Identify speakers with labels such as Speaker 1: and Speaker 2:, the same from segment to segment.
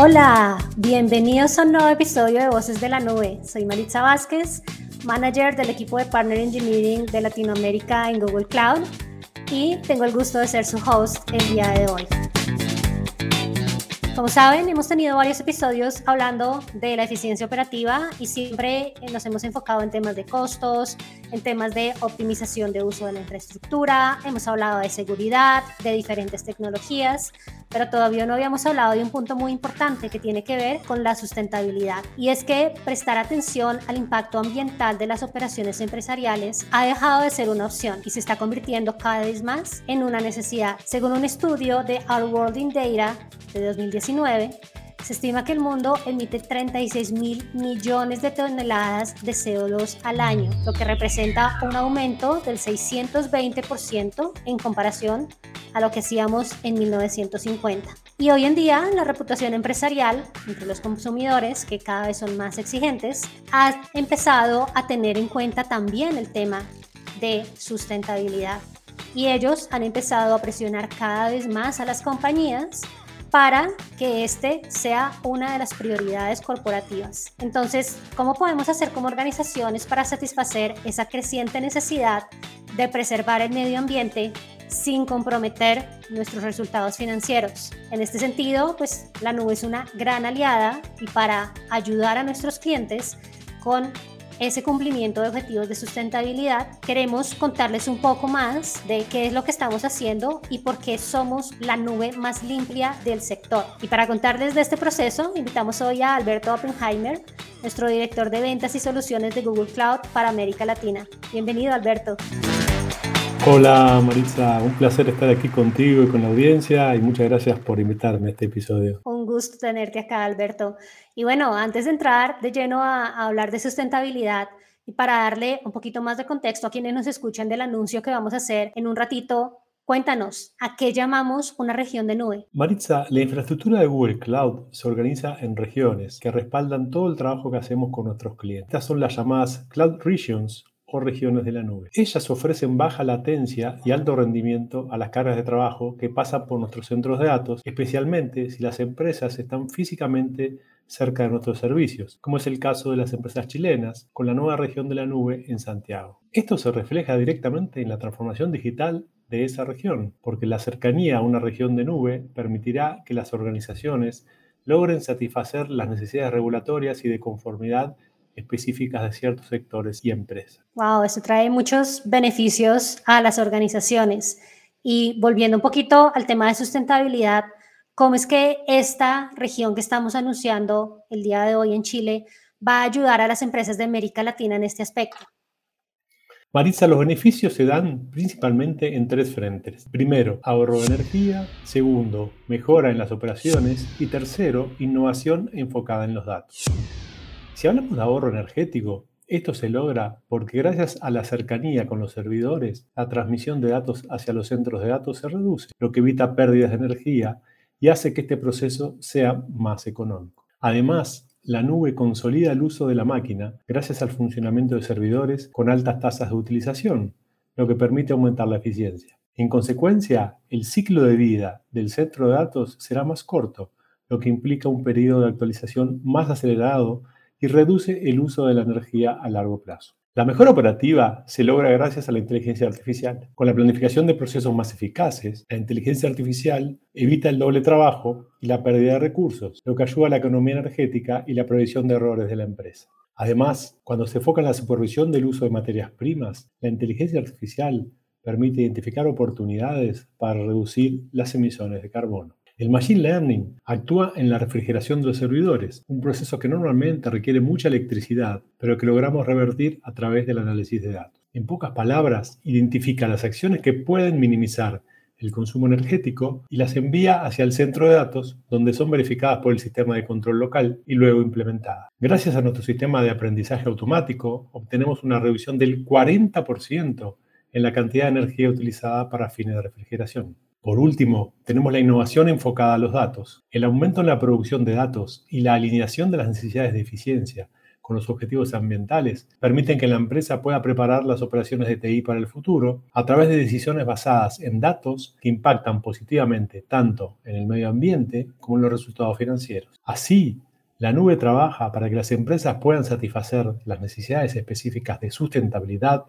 Speaker 1: Hola, bienvenidos a un nuevo episodio de Voces de la Nube. Soy Maritza Vázquez, manager del equipo de Partner Engineering de Latinoamérica en Google Cloud y tengo el gusto de ser su host el día de hoy. Como saben, hemos tenido varios episodios hablando de la eficiencia operativa y siempre nos hemos enfocado en temas de costos, en temas de optimización de uso de la infraestructura, hemos hablado de seguridad, de diferentes tecnologías, pero todavía no habíamos hablado de un punto muy importante que tiene que ver con la sustentabilidad. Y es que prestar atención al impacto ambiental de las operaciones empresariales ha dejado de ser una opción y se está convirtiendo cada vez más en una necesidad. Según un estudio de Our World in Data de 2019, se estima que el mundo emite 36 mil millones de toneladas de CO2 al año, lo que representa un aumento del 620% en comparación a lo que hacíamos en 1950. Y hoy en día la reputación empresarial entre los consumidores, que cada vez son más exigentes, ha empezado a tener en cuenta también el tema de sustentabilidad. Y ellos han empezado a presionar cada vez más a las compañías para que este sea una de las prioridades corporativas. Entonces, ¿cómo podemos hacer como organizaciones para satisfacer esa creciente necesidad de preservar el medio ambiente sin comprometer nuestros resultados financieros. En este sentido, pues la nube es una gran aliada y para ayudar a nuestros clientes con ese cumplimiento de objetivos de sustentabilidad, queremos contarles un poco más de qué es lo que estamos haciendo y por qué somos la nube más limpia del sector. Y para contarles de este proceso, invitamos hoy a Alberto Oppenheimer, nuestro director de ventas y soluciones de Google Cloud para América Latina. Bienvenido, Alberto.
Speaker 2: Hola Maritza, un placer estar aquí contigo y con la audiencia y muchas gracias por invitarme a este episodio.
Speaker 1: Gusto tenerte acá, Alberto. Y bueno, antes de entrar de lleno a, hablar de sustentabilidad y para darle un poquito más de contexto a quienes nos escuchan del anuncio que vamos a hacer en un ratito, cuéntanos, ¿a qué llamamos una región de nube?
Speaker 2: Maritza, la infraestructura de Google Cloud se organiza en regiones que respaldan todo el trabajo que hacemos con nuestros clientes. Estas son las llamadas Cloud Regions o regiones de la nube. Ellas ofrecen baja latencia y alto rendimiento a las cargas de trabajo que pasan por nuestros centros de datos, especialmente si las empresas están físicamente cerca de nuestros servicios, como es el caso de las empresas chilenas con la nueva región de la nube en Santiago. Esto se refleja directamente en la transformación digital de esa región, porque la cercanía a una región de nube permitirá que las organizaciones logren satisfacer las necesidades regulatorias y de conformidad específicas de ciertos sectores y empresas.
Speaker 1: Wow, eso trae muchos beneficios a las organizaciones. Y volviendo un poquito al tema de sustentabilidad, ¿cómo es que esta región que estamos anunciando el día de hoy en Chile va a ayudar a las empresas de América Latina en este aspecto?
Speaker 2: Marisa, los beneficios se dan principalmente en tres frentes. Primero, ahorro de energía. Segundo, mejora en las operaciones. Y tercero, innovación enfocada en los datos. Si hablamos de ahorro energético, esto se logra porque gracias a la cercanía con los servidores, la transmisión de datos hacia los centros de datos se reduce, lo que evita pérdidas de energía y hace que este proceso sea más económico. Además, la nube consolida el uso de la máquina gracias al funcionamiento de servidores con altas tasas de utilización, lo que permite aumentar la eficiencia. En consecuencia, el ciclo de vida del centro de datos será más corto, lo que implica un periodo de actualización más acelerado y reduce el uso de la energía a largo plazo. La mejora operativa se logra gracias a la inteligencia artificial. Con la planificación de procesos más eficaces, la inteligencia artificial evita el doble trabajo y la pérdida de recursos, lo que ayuda a la economía energética y la previsión de errores de la empresa. Además, cuando se enfoca en la supervisión del uso de materias primas, la inteligencia artificial permite identificar oportunidades para reducir las emisiones de carbono. El Machine Learning actúa en la refrigeración de los servidores, un proceso que normalmente requiere mucha electricidad, pero que logramos revertir a través del análisis de datos. En pocas palabras, identifica las acciones que pueden minimizar el consumo energético y las envía hacia el centro de datos, donde son verificadas por el sistema de control local y luego implementadas. Gracias a nuestro sistema de aprendizaje automático, obtenemos una reducción del 40% en la cantidad de energía utilizada para fines de refrigeración. Por último, tenemos la innovación enfocada a los datos. El aumento en la producción de datos y la alineación de las necesidades de eficiencia con los objetivos ambientales, permiten que la empresa pueda preparar las operaciones de TI para el futuro a través de decisiones basadas en datos que impactan positivamente tanto en el medio ambiente como en los resultados financieros. Así, la nube trabaja para que las empresas puedan satisfacer las necesidades específicas de sustentabilidad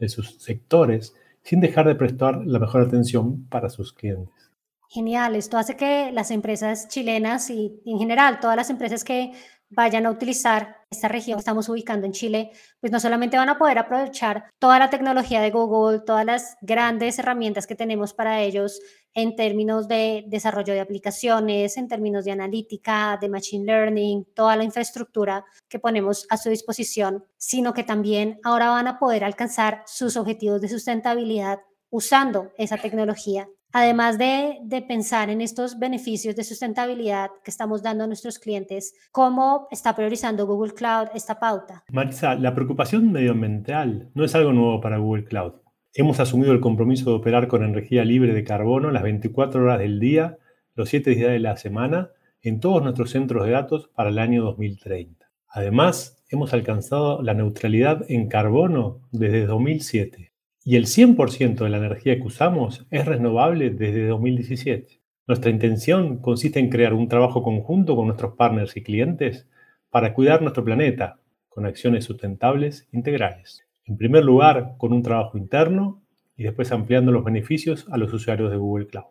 Speaker 2: de sus sectores sin dejar de prestar la mejor atención para sus clientes.
Speaker 1: Genial, esto hace que las empresas chilenas y en general todas las empresas que vayan a utilizar esta región que estamos ubicando en Chile, pues no solamente van a poder aprovechar toda la tecnología de Google, todas las grandes herramientas que tenemos para ellos en términos de desarrollo de aplicaciones, en términos de analítica, de machine learning, toda la infraestructura que ponemos a su disposición, sino que también ahora van a poder alcanzar sus objetivos de sustentabilidad usando esa tecnología además de, pensar en estos beneficios de sustentabilidad que estamos dando a nuestros clientes, ¿cómo está priorizando Google Cloud esta pauta?
Speaker 2: Marisa, la preocupación medioambiental no es algo nuevo para Google Cloud. Hemos asumido el compromiso de operar con energía libre de carbono las 24 horas del día, los 7 días de la semana, en todos nuestros centros de datos para el año 2030. Además, hemos alcanzado la neutralidad en carbono desde 2007 y el 100% de la energía que usamos es renovable desde 2017. Nuestra intención consiste en crear un trabajo conjunto con nuestros partners y clientes para cuidar nuestro planeta con acciones sustentables integrales. En primer lugar, con un trabajo interno y después ampliando los beneficios a los usuarios de Google Cloud.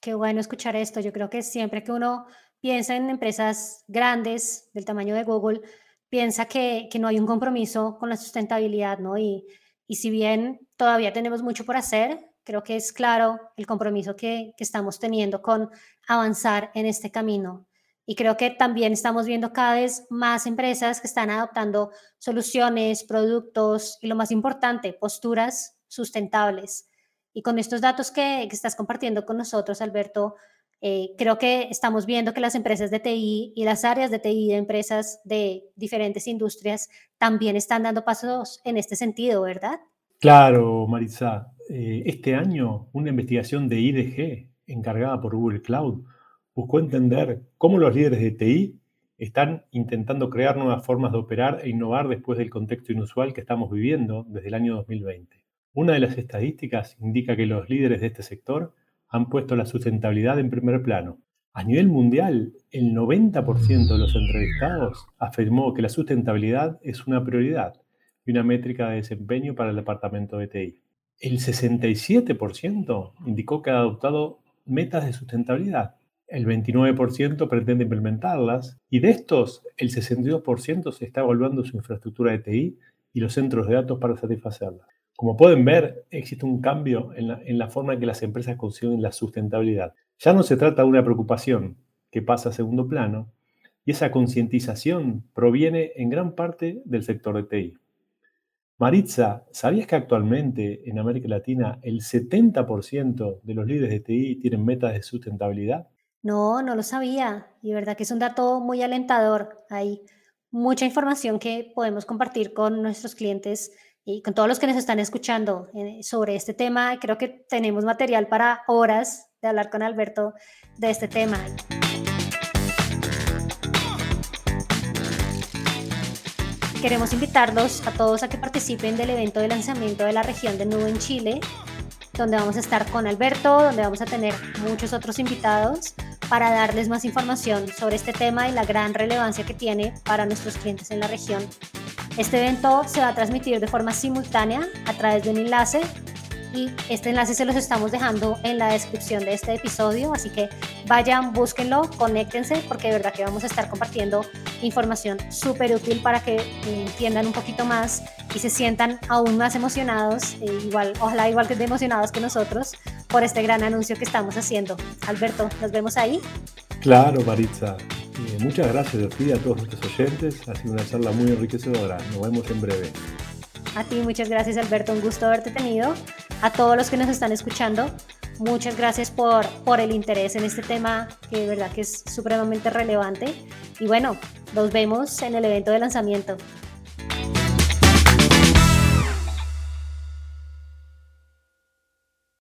Speaker 1: Qué bueno escuchar esto. Yo creo que siempre que uno piensa en empresas grandes del tamaño de Google, piensa que, que no hay un compromiso con la sustentabilidad, ¿no? Y y si bien todavía tenemos mucho por hacer, creo que es claro el compromiso que, estamos teniendo con avanzar en este camino. Y creo que también estamos viendo cada vez más empresas que están adoptando soluciones, productos y lo más importante, posturas sustentables. Y con estos datos que, estás compartiendo con nosotros, Alberto, eh, creo que estamos viendo que las empresas de TI y las áreas de TI de empresas de diferentes industrias también están dando pasos en este sentido, ¿verdad?
Speaker 2: Claro, Marisa. Eh, este año, una investigación de IDG encargada por Google Cloud buscó entender cómo los líderes de TI están intentando crear nuevas formas de operar e innovar después del contexto inusual que estamos viviendo desde el año 2020. Una de las estadísticas indica que los líderes de este sector han puesto la sustentabilidad en primer plano. A nivel mundial, el 90% de los entrevistados afirmó que la sustentabilidad es una prioridad y una métrica de desempeño para el departamento de TI. El 67% indicó que ha adoptado metas de sustentabilidad. El 29% pretende implementarlas y de estos, el 62% se está evaluando su infraestructura de TI y los centros de datos para satisfacerlas. Como pueden ver, existe un cambio en la, forma en que las empresas consiguen la sustentabilidad. Ya no se trata de una preocupación que pasa a segundo plano, y esa concientización proviene en gran parte del sector de TI. Maritza, ¿sabías que actualmente en América Latina el 70% de los líderes de TI tienen metas de sustentabilidad?
Speaker 1: No, no lo sabía. Y verdad que es un dato muy alentador. Hay mucha información que podemos compartir con nuestros clientes y con todos los que nos están escuchando eh, sobre este tema. Creo que tenemos material para horas de hablar con Alberto de este tema. Queremos invitarlos a todos a que participen del evento de lanzamiento de la región de Nube en Chile, donde vamos a estar con Alberto, donde vamos a tener muchos otros invitados para darles más información sobre este tema y la gran relevancia que tiene para nuestros clientes en la región. Este evento se va a transmitir de forma simultánea a través de un enlace y este enlace se los estamos dejando en la descripción de este episodio, así que vayan, búsquenlo, conéctense porque de verdad que vamos a estar compartiendo información súper útil para que entiendan un poquito más y se sientan aún más emocionados, e igual, ojalá igual que emocionados que nosotros por este gran anuncio que estamos haciendo. Alberto, nos vemos ahí.
Speaker 2: Claro, Maritza. Muchas gracias, Sofía, a todos nuestros oyentes. Ha sido una charla muy enriquecedora. Nos vemos en breve.
Speaker 1: A ti, muchas gracias, Alberto. Un gusto haberte tenido. A todos los que nos están escuchando, muchas gracias por, por el interés en este tema, que de verdad que es supremamente relevante. Y bueno, nos vemos en el evento de lanzamiento.